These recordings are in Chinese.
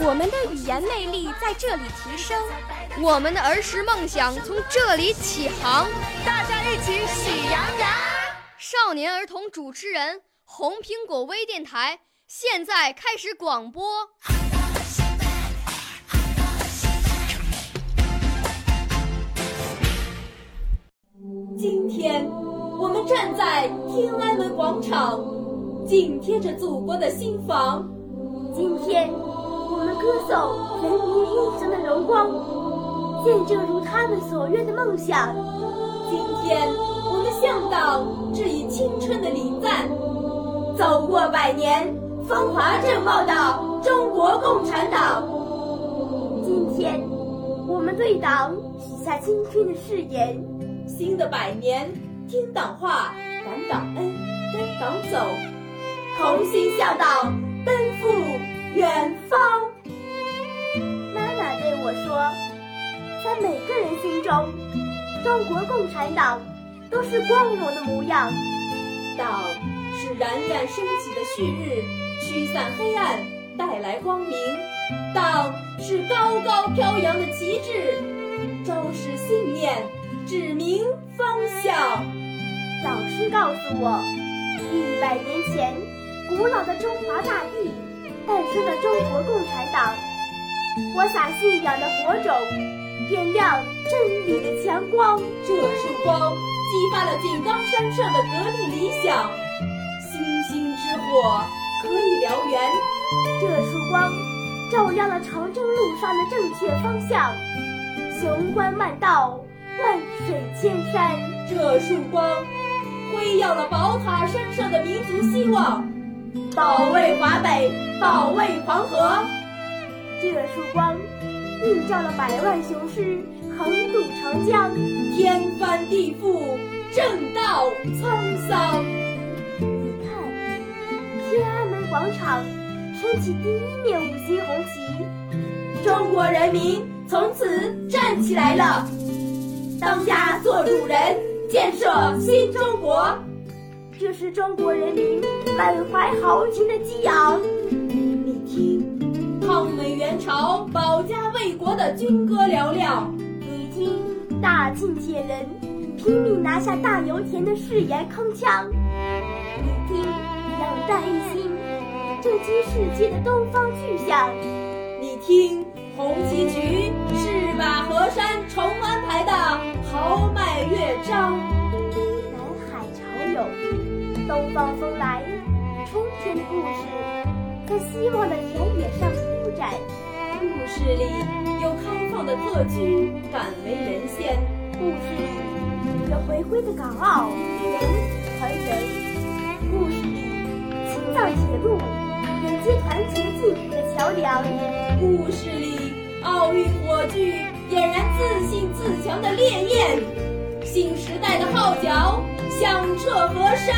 我们的语言魅力在这里提升，我们的儿时梦想从这里起航。大家一起喜羊羊。少年儿童主持人，红苹果微电台。现在开始广播。今天我们站在天安门广场，紧贴着祖国的心房。今天歌颂人民英雄的荣光，见证如他们所愿的梦想。今天我们向党致以青春的礼赞。走过百年。风华正茂的中国共产党。今天，我们对党许下青春的誓言：新的百年，听党话，感党恩，跟党走，同心向党，奔赴远方。在每个人心中，中国共产党都是光荣的模样。党是冉冉升起的旭日。驱散黑暗，带来光明。党是高高飘扬的旗帜，昭示信念，指明方向。老师告诉我，一百年前，古老的中华大地诞生了中国共产党。播撒信仰的火种，点亮真理的强光。这束光激发了井冈山上的革命理想，星星之火。可以燎原，这束光照亮了长征路上的正确方向。雄关漫道，万水千山。这束光辉耀了宝塔山上的民族希望。保卫华北，保卫黄河。这束光映照了百万雄师横渡长江。天翻地覆，正道沧桑。你看，天安门广场升起第一面五星红旗，中国人民从此站起来了，当家做主人，建设新中国。这是中国人民满怀豪情的激昂。你听，抗美援朝、保家卫国的军歌嘹亮；你听，大庆铁人拼命拿下大油田的誓言铿锵；你听，两弹一心。震惊世界的东方巨响，你听，红旗渠，是把河山重安排的豪迈乐章。南海潮涌，东方风来，春天的故事在希望的田野。故事里有开放的特区，敢为人先；故事里有回归的港澳，人和人。故事里，青藏铁路。连接团结进步的桥梁。故事里，奥运火炬点燃自信自强的烈焰。新时代的号角响彻河山。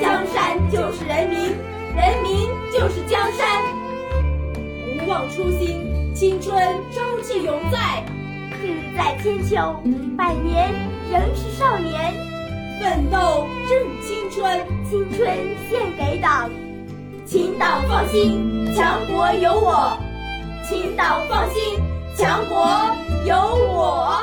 江山就是人民，人民就是江山。不忘初心，青春朝气永在。志在千秋，百年仍是少年。奋斗正青春，青春献给党。请党放心，强国有我。请党放心，强国有我。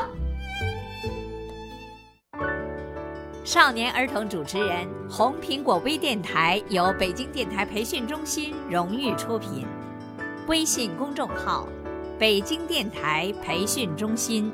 少年儿童主持人，红苹果微电台由北京电台培训中心荣誉出品，微信公众号：北京电台培训中心。